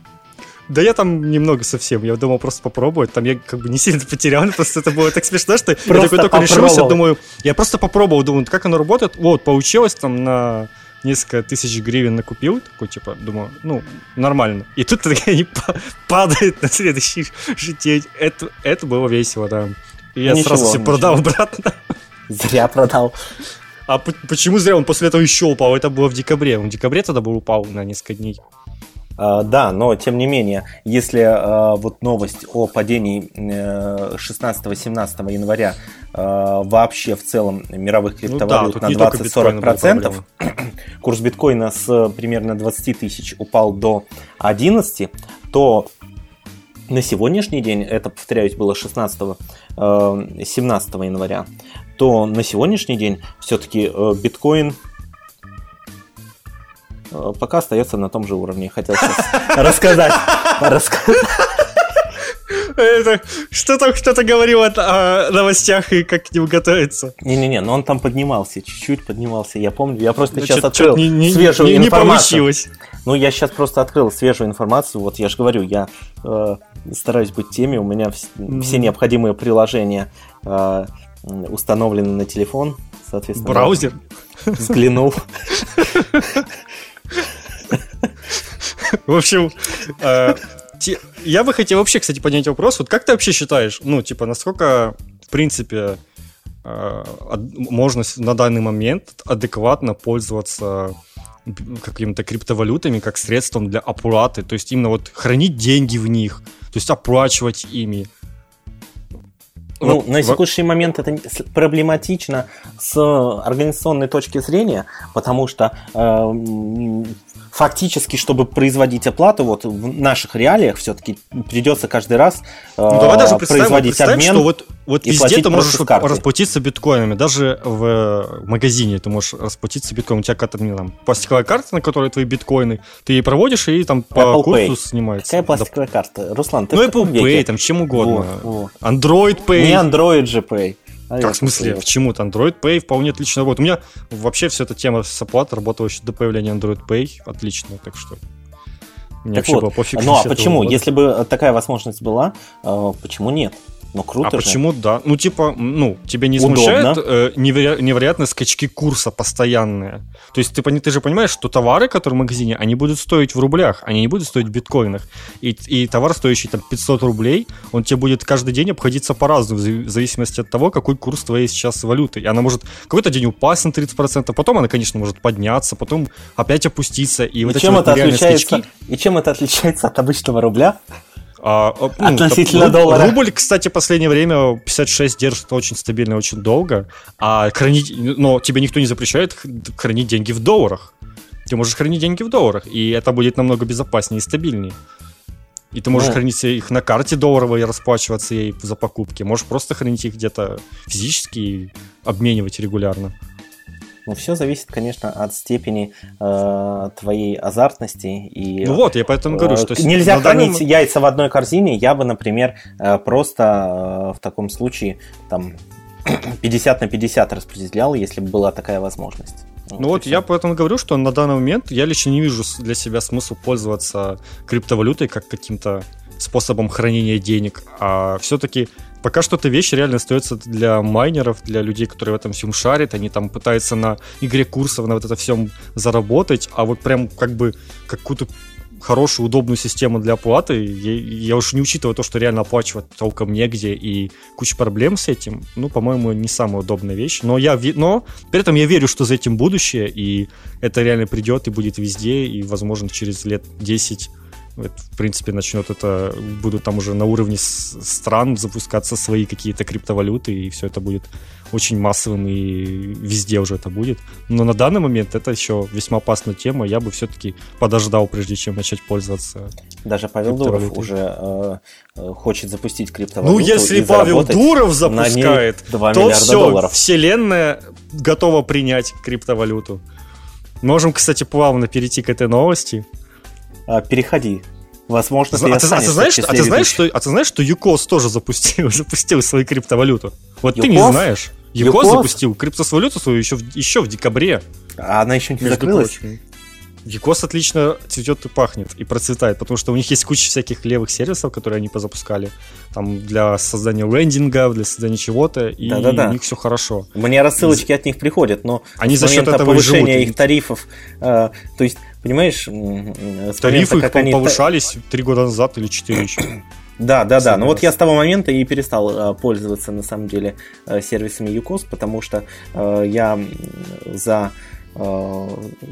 Да я там немного совсем. Я думал просто попробовать. Там я как бы не сильно потерял. Просто это было так смешно, что я такой только решился. Думаю, я просто попробовал. Думаю, как оно работает. Вот, получилось там на несколько тысяч гривен накупил, такой, типа, думаю, ну, нормально. И тут они падают на следующий же день. Это, это было весело, да. И я ничего, сразу все ничего. продал обратно. Зря продал. А почему зря он после этого еще упал? Это было в декабре. Он в декабре тогда был упал на несколько дней. А, да, но тем не менее, если а, вот новость о падении 16-17 января а, вообще в целом мировых криптовалют ну, да, на 20-40%, курс биткоина с примерно 20 тысяч упал до 11, то на сегодняшний день, это, повторяюсь, было 16-17 января, то на сегодняшний день все-таки э, биткоин Э, пока остается на том же уровне. Хотел сейчас рассказать. Это, что там кто-то говорил о, новостях и как к ним готовиться? Не-не-не, но он там поднимался, чуть-чуть поднимался. Я помню, я просто сейчас открыл свежую информацию. Ну, я сейчас просто открыл свежую информацию. Вот я же говорю, я э, стараюсь быть теми, у меня вс- все необходимые приложения э, установлены на телефон, соответственно. Браузер? Взглянул. В общем, э, я бы хотел вообще, кстати, поднять вопрос. Вот как ты вообще считаешь, ну, типа, насколько, в принципе, э, можно на данный момент адекватно пользоваться какими-то криптовалютами как средством для оплаты, то есть именно вот хранить деньги в них, то есть оплачивать ими, ну, вот, на текущий вот. момент это проблематично с организационной точки зрения, потому что э, фактически, чтобы производить оплату, вот в наших реалиях все-таки придется каждый раз э, ну, давай даже производить обмен. Что вот, вот везде ты можешь расплатиться биткоинами, даже в магазине ты можешь расплатиться биткоином. У тебя какая-то там, пластиковая карта, на которой твои биткоины, ты ее проводишь и там по Apple курсу Pay. снимается. Какая пластиковая да. карта? Руслан, ты Ну Apple Pay, там чем угодно. Во, во. Android Pay. Не Android же Pay. А как в смысле? Почему-то Android Pay вполне отлично работает. У меня вообще вся эта тема с оплатой работала еще до появления Android Pay. Отлично, так что... Мне так вообще вот, было пофиг. Ну а почему? Года. Если бы такая возможность была, э, почему нет? Ну, круто А же. почему да? Ну, типа, ну, тебе не Удобно. смущает э, неверо- невероятные скачки курса постоянные? То есть ты, ты же понимаешь, что товары, которые в магазине, они будут стоить в рублях, они не будут стоить в биткоинах. И, и товар, стоящий там 500 рублей, он тебе будет каждый день обходиться по-разному, в зави- в зависимости от того, какой курс твоей сейчас валюты. И она может какой-то день упасть на 30%, потом она, конечно, может подняться, потом опять опуститься. И, И вот чем это отличается? скачки, И чем это отличается от обычного рубля? А, а, ну, Относительно руб- доллара. Рубль, кстати, последнее время 56 держит очень стабильно, очень долго. А хранить, но тебе никто не запрещает хранить деньги в долларах. Ты можешь хранить деньги в долларах, и это будет намного безопаснее и стабильнее. И ты можешь Ну. хранить их на карте долларовой и расплачиваться ей за покупки. Можешь просто хранить их где-то физически и обменивать регулярно. Ну, все зависит, конечно, от степени э, твоей азартности и... Ну вот, я поэтому говорю, э, что... Нельзя данный хранить яйца в одной корзине. Я бы, например, э, просто э, в таком случае там 50 на 50 распределял, если бы была такая возможность. Ну вот и я поэтому говорю, что на данный момент я лично не вижу для себя смысл пользоваться криптовалютой как каким-то способом хранения денег, а все-таки пока что эта вещь реально остается для майнеров, для людей, которые в этом всем шарят, они там пытаются на игре курсов, на вот это всем заработать, а вот прям как бы какую-то хорошую, удобную систему для оплаты, я, я уж не учитывая то, что реально оплачивать толком негде и куча проблем с этим, ну, по-моему, не самая удобная вещь. Но я, но при этом я верю, что за этим будущее, и это реально придет и будет везде, и, возможно, через лет 10 это, в принципе, начнет это, будут там уже на уровне стран запускаться свои какие-то криптовалюты, и все это будет очень массовым, и везде уже это будет. Но на данный момент это еще весьма опасная тема, я бы все-таки подождал, прежде чем начать пользоваться. Даже Павел Дуров уже э, э, хочет запустить криптовалюту. Ну, если Павел Дуров запускает, ней 2 то все, долларов. вселенная готова принять криптовалюту. Можем, кстати, плавно перейти к этой новости. А, переходи. Возможно, ты а, ты, а ты останешься знаешь, а ты знаешь, что, а ты знаешь, что ЮКОС тоже запустил, запустил свою криптовалюту? Вот ты не ЮКОС? знаешь. ЮКОС, ЮКОС? запустил криптовалюту свою еще в, еще в декабре. А она еще не закрылась? прочим. ЮКОС отлично цветет и пахнет, и процветает, потому что у них есть куча всяких левых сервисов, которые они позапускали. Там для создания лендингов, для создания чего-то, и Да-да-да. у них все хорошо. Мне рассылочки от них приходят, но Они с за счет этого и повышения живут. их тарифов, э, то есть, понимаешь, с Тарифы момента, как они... повышались три года назад или четыре еще. Да, да, да. Самый Ну вот я с того момента и перестал э, пользоваться на самом деле э, сервисами ЮКОС, потому что э, я за э,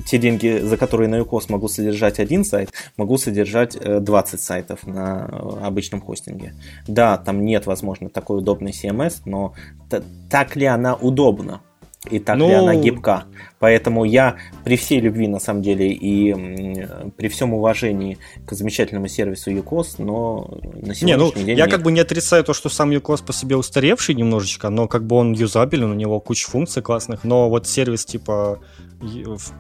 те деньги, за которые на ЮКОС могу содержать один сайт, могу содержать э, 20 сайтов на обычном хостинге. Да, там нет, возможно, такой удобной CMS, но т- так ли она удобна? И так ли Ну, она гибка? Поэтому я при всей любви, на самом деле, и при всем уважении к замечательному сервису ЮКОС, но на сегодняшний Не, ну день я нет. как бы не отрицаю то, что сам ЮКОС по себе устаревший немножечко, но как бы он юзабелен, у него куча функций классных, но вот сервис типа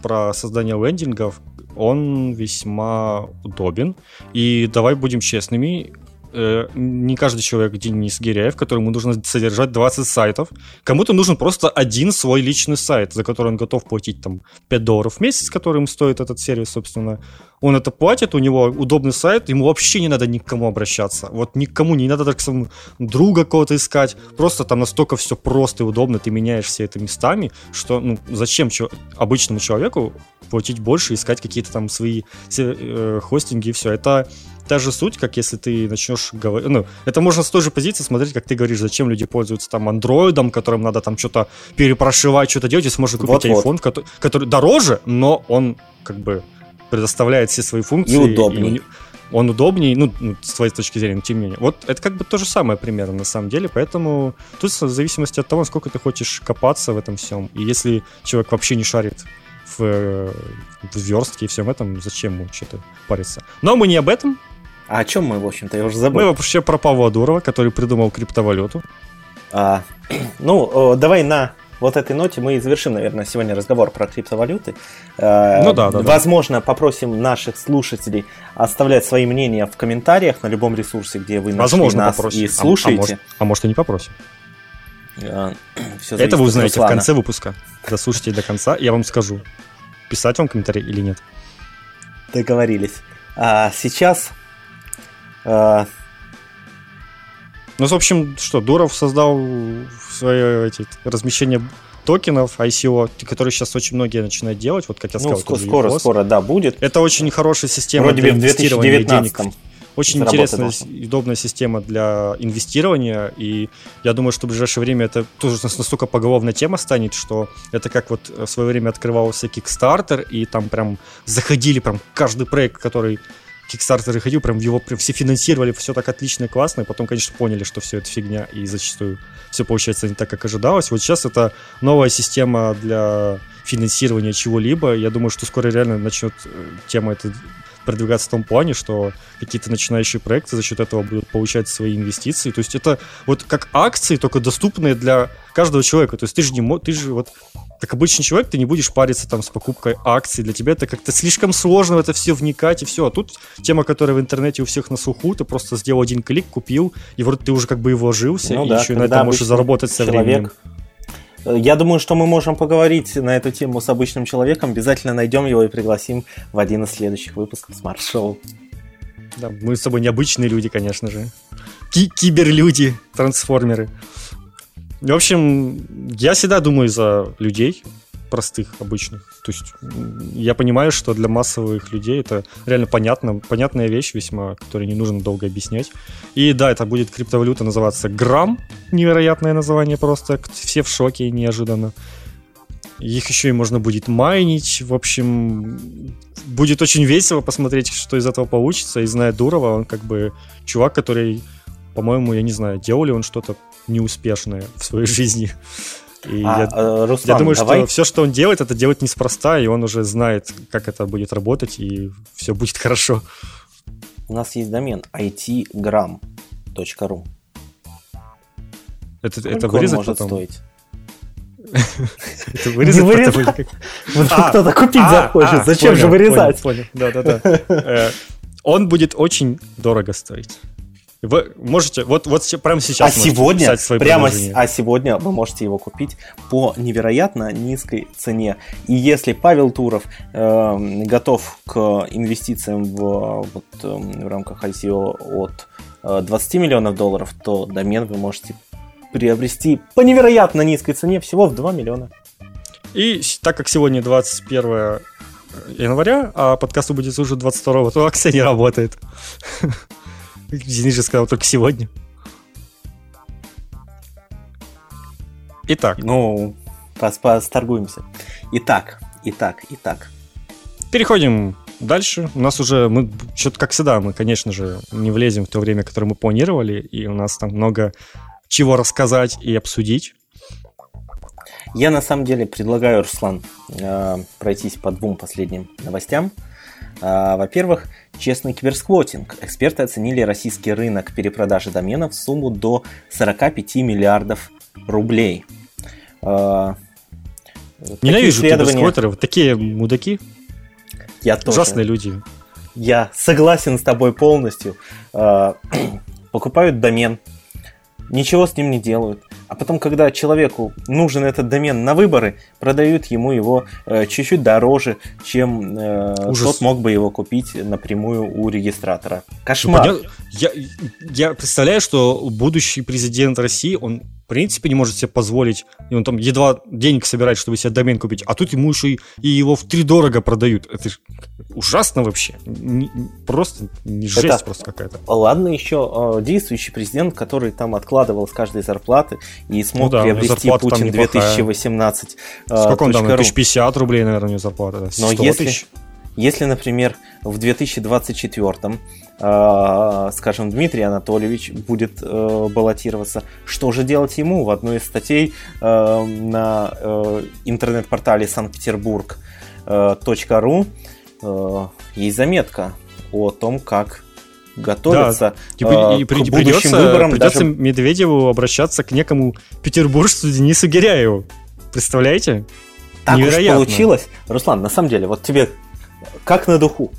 про создание лендингов, он весьма удобен. И давай будем честными, э, не каждый человек Денис Гиряев, которому нужно содержать 20 сайтов. Кому-то нужен просто один свой личный сайт, за который он готов платить там 5 долларов в месяц, которым стоит этот сервис, собственно. Он это платит, у него удобный сайт, ему вообще не надо ни к кому обращаться. Вот никому не надо так своему друга кого-то искать. Просто там настолько все просто и удобно, ты меняешь все это местами, что ну, зачем чё- обычному человеку платить больше, искать какие-то там свои э, хостинги и все. Это та же суть, как если ты начнешь говорить... Ну, это можно с той же позиции смотреть, как ты говоришь, зачем люди пользуются там андроидом, которым надо там что-то перепрошивать, что-то делать, если можно купить Вот-вот. iPhone, который, который дороже, но он как бы предоставляет все свои функции. И не- он удобнее, ну, ну, с твоей точки зрения, но тем не менее. Вот это как бы то же самое примерно на самом деле, поэтому тут в зависимости от того, насколько ты хочешь копаться в этом всем. И если человек вообще не шарит в, э, в верстке и всем этом, зачем ему что-то париться? Но мы не об этом, А о чем мы, в общем-то, я уже забыл. мы вообще про Павла Дурова, который придумал криптовалюту. А, ну, давай на вот этой ноте мы и завершим, наверное, сегодня разговор про криптовалюты. Э, Ну да, да, да. Возможно, попросим наших слушателей оставлять свои мнения в комментариях на любом ресурсе, где вы нашли Возможно, нас попросим. и А- А, слушаете. может, а может и не попросим. Э, всё Это вы узнаете в конце выпуска. Дослушайте до конца, я вам скажу, писать вам комментарий или нет. Договорились. А сейчас... э, Ну, в общем, что, Дуров создал свое эти, размещение токенов ICO, которые сейчас очень многие начинают делать, вот как я ну, сказал. Ну, скоро, скоро, скоро, да, будет. Это очень хорошая система Вроде для инвестирования денег. Очень интересная и удобная система для инвестирования, и я думаю, что в ближайшее время это тоже настолько поголовная тема станет, что это как вот в свое время открывался Kickstarter, и там прям заходили прям каждый проект, который Kickstarter ходил, прям его прям все финансировали, все так отлично и классно, и потом, конечно, поняли, что все это фигня, и зачастую все получается не так, как ожидалось. Вот сейчас это новая система для финансирования чего-либо. Я думаю, что скоро реально начнет э, тема эта продвигаться в том плане, что какие-то начинающие проекты за счет этого будут получать свои инвестиции. То есть это вот как акции, только доступные для каждого человека. То есть ты же не ты же вот как обычный человек, ты не будешь париться там с покупкой акций. Для тебя это как-то слишком сложно в это все вникать и все. А тут тема, которая в интернете у всех на слуху, ты просто сделал один клик, купил, и вроде ты уже как бы и вложился, ну, и да, еще на этом можешь заработать со человек... временем. Э, я думаю, что мы можем поговорить на эту тему с обычным человеком. Обязательно найдем его и пригласим в один из следующих выпусков Smart Show. Да, мы с тобой необычные люди, конечно же. Ки киберлюди, трансформеры. В общем, я всегда думаю за людей, простых, обычных. То есть я понимаю, что для массовых людей это реально понятно, понятная вещь весьма, которую не нужно долго объяснять. И да, это будет криптовалюта называться Грамм, невероятное название просто, все в шоке неожиданно. Их еще и можно будет майнить. В общем, будет очень весело посмотреть, что из этого получится. И зная Дурова, он как бы чувак, который, по-моему, я не знаю, делал ли он что-то неуспешное в своей жизни. И а, я, э, Руслан, я думаю, давай... что все, что он делает, это делает неспроста, и он уже знает, как это будет работать, и все будет хорошо. У нас есть домен itgram.ru. Это, это вырезать может потом? стоить? Это вырезать? А, кто-то купить а, захочет, а, зачем же вырезать? Понял, да-да-да. Э, он будет очень дорого стоить. Вы можете, вот, вот прямо сейчас а сегодня, свои прямо, а сегодня вы можете его купить по невероятно низкой цене. И если Павел Туров э, готов к инвестициям в, вот, э, в рамках ICO от э, 20 миллионов долларов, то домен вы можете приобрести по невероятно низкой цене всего в 2 миллиона. И так как сегодня 21 января, а подкаст будет уже 22, то акция не работает. Денис же сказал только сегодня. Итак. Ну, посторгуемся. Итак, итак, итак. Переходим дальше. У нас уже, мы, что-то как всегда, мы, конечно же, не влезем в то время, которое мы планировали, и у нас там много чего рассказать и обсудить. Я на самом деле предлагаю, Руслан, э, пройтись по двум последним новостям. А, во-первых, честный киберсквотинг. Эксперты оценили российский рынок перепродажи доменов в сумму до 45 миллиардов рублей. А, Ненавижу киберсквотеров. Такие мудаки. Я тоже. Ужасные люди. Я согласен с тобой полностью. А, покупают домен, ничего с ним не делают. А потом, когда человеку нужен этот домен на выборы, продают ему его э, чуть-чуть дороже, чем э, тот мог бы его купить напрямую у регистратора. Кошмар. Ну, я, я представляю, что будущий президент России, он принципе не может себе позволить, и он там едва денег собирает, чтобы себе домен купить, а тут ему еще и, и его в три дорого продают. Это ужасно вообще. Не, просто не жесть Это, просто какая-то. Ладно еще э, действующий президент, который там откладывал с каждой зарплаты и смог ну да, приобрести Путин 2018. Э, Сколько он там? 1050 рублей, наверное, у него зарплата. Но если, тысяч? если, например, в 2024 Э, скажем, Дмитрий Анатольевич будет э, баллотироваться, что же делать ему? В одной из статей э, на интернет-портале Санкт-Петербург.ру есть заметка о том, как готовиться да. э, и, к придется, выборам. Придется даже... Медведеву обращаться к некому петербуржцу Денису Гиряеву. Представляете? Так Невероятно. уж получилось. Руслан, на самом деле, вот тебе как на духу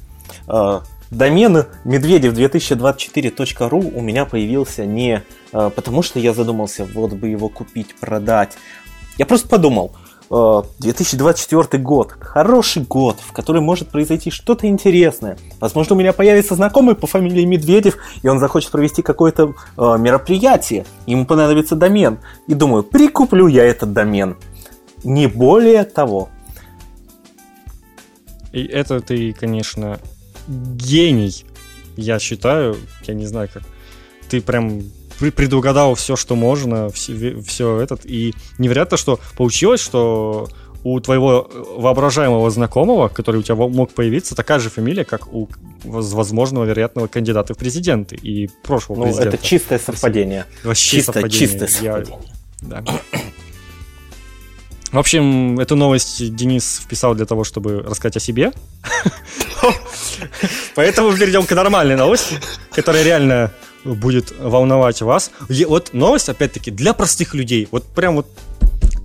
домен медведев2024.ру у меня появился не э, потому, что я задумался, вот бы его купить, продать. Я просто подумал, 2024 э, год. Хороший год, в который может произойти что-то интересное. Возможно, у меня появится знакомый по фамилии Медведев, и он захочет провести какое-то э, мероприятие. Ему понадобится домен. И думаю, прикуплю я этот домен. Не более того. И это ты, конечно, гений, я считаю. Я не знаю, как. Ты прям предугадал все, что можно, все, все этот. И невероятно, что получилось, что у твоего воображаемого знакомого, который у тебя мог появиться, такая же фамилия, как у возможного вероятного кандидата в президенты и прошлого ну, президента. Это чистое совпадение. Вообще Чисто, совпадение. Чистое совпадение. Я... Да. В общем, эту новость Денис вписал для того, чтобы рассказать о себе. Поэтому перейдем к нормальной новости, которая реально будет волновать вас. Вот новость, опять-таки, для простых людей. Вот прям вот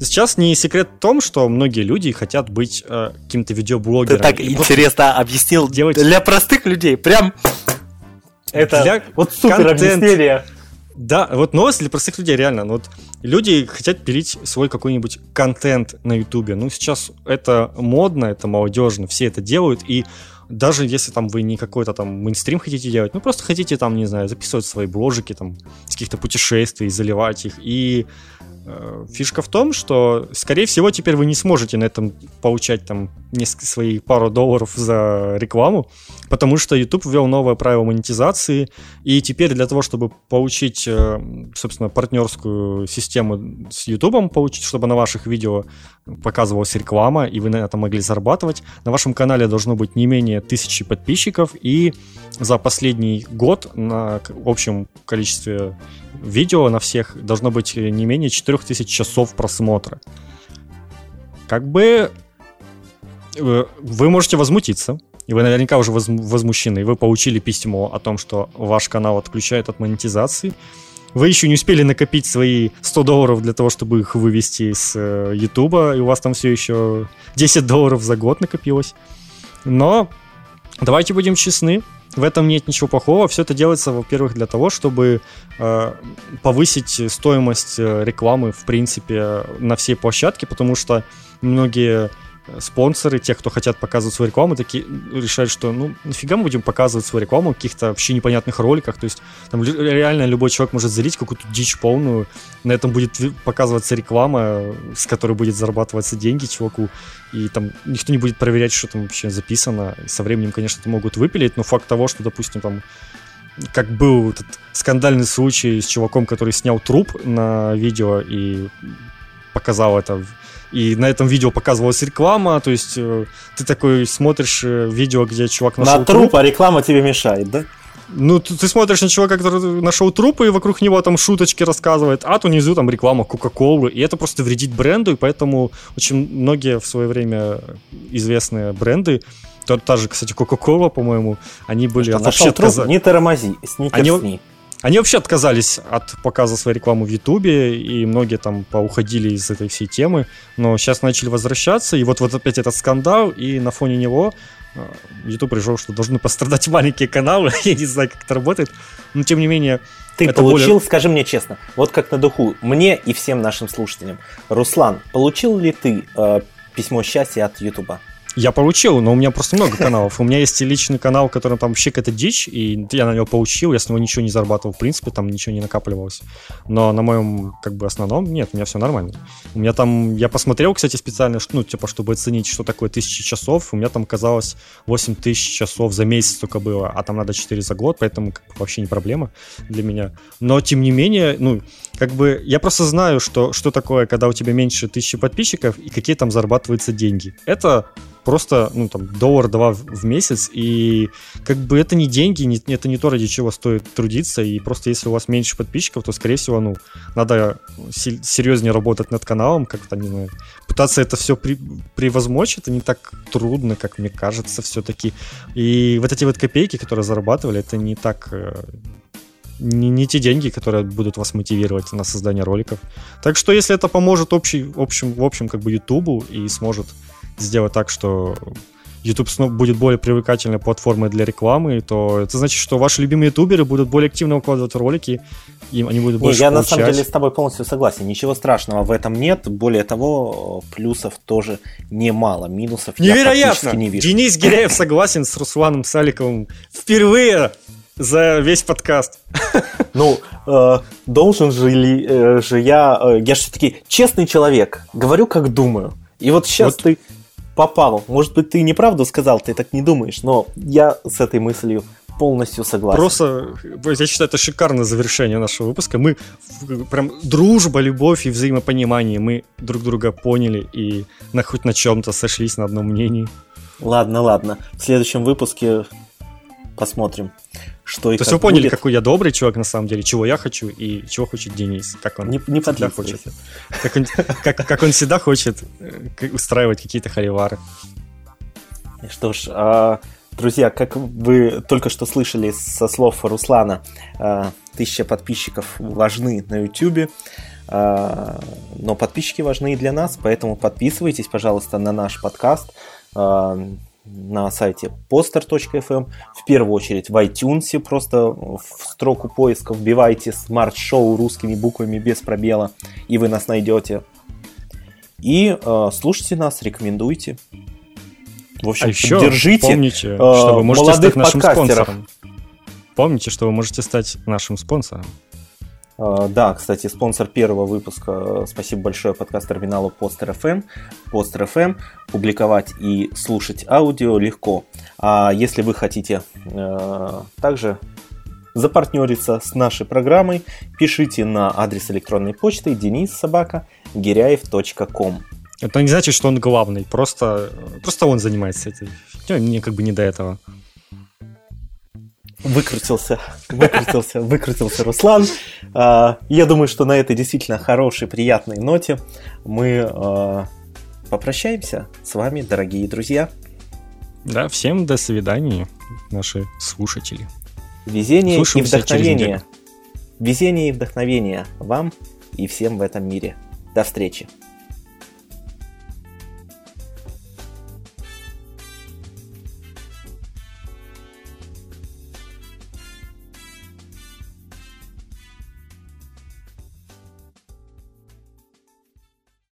Сейчас не секрет в том, что многие люди хотят быть э, каким-то видеоблогером. Ты так интересно объяснил делать... для простых людей. Прям это для вот супер контент. объяснение. Да, вот новость для простых людей, реально. Ну, вот люди хотят пилить свой какой-нибудь контент на Ютубе. Ну, сейчас это модно, это молодежно, все это делают, и даже если там вы не какой-то там мейнстрим хотите делать, ну просто хотите там, не знаю, записывать свои бложики там с каких-то путешествий, заливать их. И фишка в том, что, скорее всего, теперь вы не сможете на этом получать там несколько свои пару долларов за рекламу, потому что YouTube ввел новое правило монетизации, и теперь для того, чтобы получить, э, собственно, партнерскую систему с YouTube, получить, чтобы на ваших видео показывалась реклама, и вы на этом могли зарабатывать, на вашем канале должно быть не менее тысячи подписчиков, и за последний год на общем количестве видео на всех должно быть не менее 4000 часов просмотра. Как бы э, вы можете возмутиться, и вы наверняка уже возмущены, вы получили письмо о том, что ваш канал отключает от монетизации, вы еще не успели накопить свои 100 долларов для того, чтобы их вывести с э, Ютуба, и у вас там все еще 10 долларов за год накопилось. Но давайте будем честны, в этом нет ничего плохого. Все это делается, во-первых, для того, чтобы э, повысить стоимость э, рекламы, в принципе, на всей площадке, потому что многие спонсоры, те, кто хотят показывать свою рекламу, такие решают, что ну нафига мы будем показывать свою рекламу в каких-то вообще непонятных роликах. То есть там реально любой человек может залить какую-то дичь полную, на этом будет показываться реклама, с которой будет зарабатываться деньги чуваку, и там никто не будет проверять, что там вообще записано. Со временем, конечно, это могут выпилить, но факт того, что, допустим, там как был этот скандальный случай с чуваком, который снял труп на видео и показал это и на этом видео показывалась реклама, то есть э, ты такой смотришь э, видео, где чувак нашел На труп, труп, а реклама тебе мешает, да? Ну, ты, ты смотришь на чувака, который нашел труп, и вокруг него там шуточки рассказывает, а то внизу там реклама Кока-Колы, и это просто вредит бренду, и поэтому очень многие в свое время известные бренды, та, та же, кстати, Кока-Кола, по-моему, они были... Что, вообще труп, отказали... не тормози, сникерсни. Они, они вообще отказались от показа своей рекламы в Ютубе, и многие там поуходили из этой всей темы, но сейчас начали возвращаться, и вот, вот опять этот скандал, и на фоне него YouTube э, решил, что должны пострадать маленькие каналы, я не знаю, как это работает, но тем не менее... Ты получил, более... скажи мне честно, вот как на духу, мне и всем нашим слушателям, Руслан, получил ли ты э, письмо счастья от Ютуба? Я получил, но у меня просто много каналов. У меня есть личный канал, который там вообще какая-то дичь, и я на него получил, я с него ничего не зарабатывал, в принципе, там ничего не накапливалось. Но на моем, как бы, основном, нет, у меня все нормально. У меня там, я посмотрел, кстати, специально, ну, типа, чтобы оценить, что такое тысячи часов, у меня там казалось 8 тысяч часов за месяц только было, а там надо 4 за год, поэтому как бы, вообще не проблема для меня. Но, тем не менее, ну, как бы, я просто знаю, что, что такое, когда у тебя меньше тысячи подписчиков и какие там зарабатываются деньги. Это просто, ну, там, доллар-два в месяц, и как бы это не деньги, не, это не то, ради чего стоит трудиться, и просто если у вас меньше подписчиков, то, скорее всего, ну, надо серьезнее работать над каналом, как-то, не знаю, пытаться это все при, превозмочь, это не так трудно, как мне кажется, все-таки. И вот эти вот копейки, которые зарабатывали, это не так э, не, не те деньги, которые будут вас мотивировать на создание роликов. Так что если это поможет общий, общем, в общем, как бы Ютубу и сможет сделать так, что YouTube снова будет более привлекательной платформой для рекламы, то это значит, что ваши любимые ютуберы будут более активно выкладывать ролики, и они будут больше Не, я получать. на самом деле с тобой полностью согласен. Ничего страшного в этом нет. Более того, плюсов тоже немало. Минусов я Невероятно! практически не вижу. Денис Гиряев согласен с Русланом Саликовым впервые за весь подкаст. Ну, э, должен же ли э, же я... э, я же все-таки честный человек. Говорю, как думаю. И вот сейчас Вот. ты попал. Может быть, ты неправду сказал, ты так не думаешь, но я с этой мыслью полностью согласен. Просто, я считаю, это шикарное завершение нашего выпуска. Мы в- прям дружба, любовь и взаимопонимание. Мы друг друга поняли и на хоть на чем-то сошлись на одном мнении. Ладно, ладно. В следующем выпуске посмотрим, что и То есть вы поняли, будет. какой я добрый человек на самом деле, чего я хочу и чего хочет Денис. Как он Не, не всегда хочет. Как он, как, как он всегда хочет э, устраивать какие-то холивары. Что ж, а, друзья, как вы только что слышали со слов Руслана, а, тысяча подписчиков важны на YouTube, а, но подписчики важны и для нас, поэтому подписывайтесь, пожалуйста, на наш подкаст на сайте poster.fm, в первую очередь в iTunes, просто в строку поиска вбивайте Show русскими буквами без пробела, и вы нас найдете. И а, слушайте нас, рекомендуйте. В общем, А еще держите. помните, э, что вы можете молодых стать нашим подкастеров. спонсором. Помните, что вы можете стать нашим спонсором. А, Да, кстати, спонсор первого выпуска, э, спасибо большое подкаст-терминалу Poster FM. Poster FM публиковать и слушать аудио легко. А если вы хотите э, также запартнериться с нашей программой, пишите на адрес электронной почты гиряев.ком. Это не значит, что он главный, просто, просто он занимается фигней, мне как бы не до этого. Выкрутился, выкрутился, выкрутился Руслан. А, Я думаю, что на этой действительно хорошей, приятной ноте мы а, попрощаемся с вами, дорогие друзья. Да, всем до свидания, наши слушатели. Везение и Услышимся через вдохновение. Везение и вдохновение вам и всем в этом мире. До встречи.